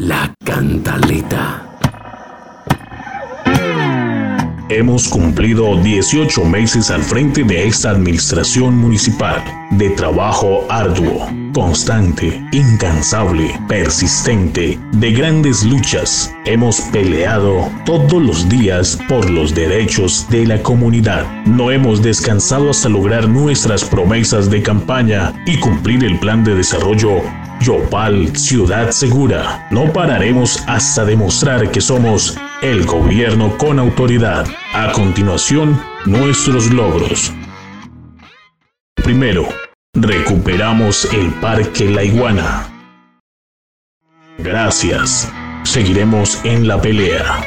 La cantaleta. Hemos cumplido 18 meses al frente de esta administración municipal de trabajo arduo, constante, incansable, persistente, de grandes luchas. Hemos peleado todos los días por los derechos de la comunidad. No hemos descansado hasta lograr nuestras promesas de campaña y cumplir el plan de desarrollo Yopal, Ciudad Segura. No pararemos hasta demostrar que somos el gobierno con autoridad. A continuación, nuestros logros. Primero, recuperamos el Parque La Iguana. Gracias. Seguiremos en la pelea.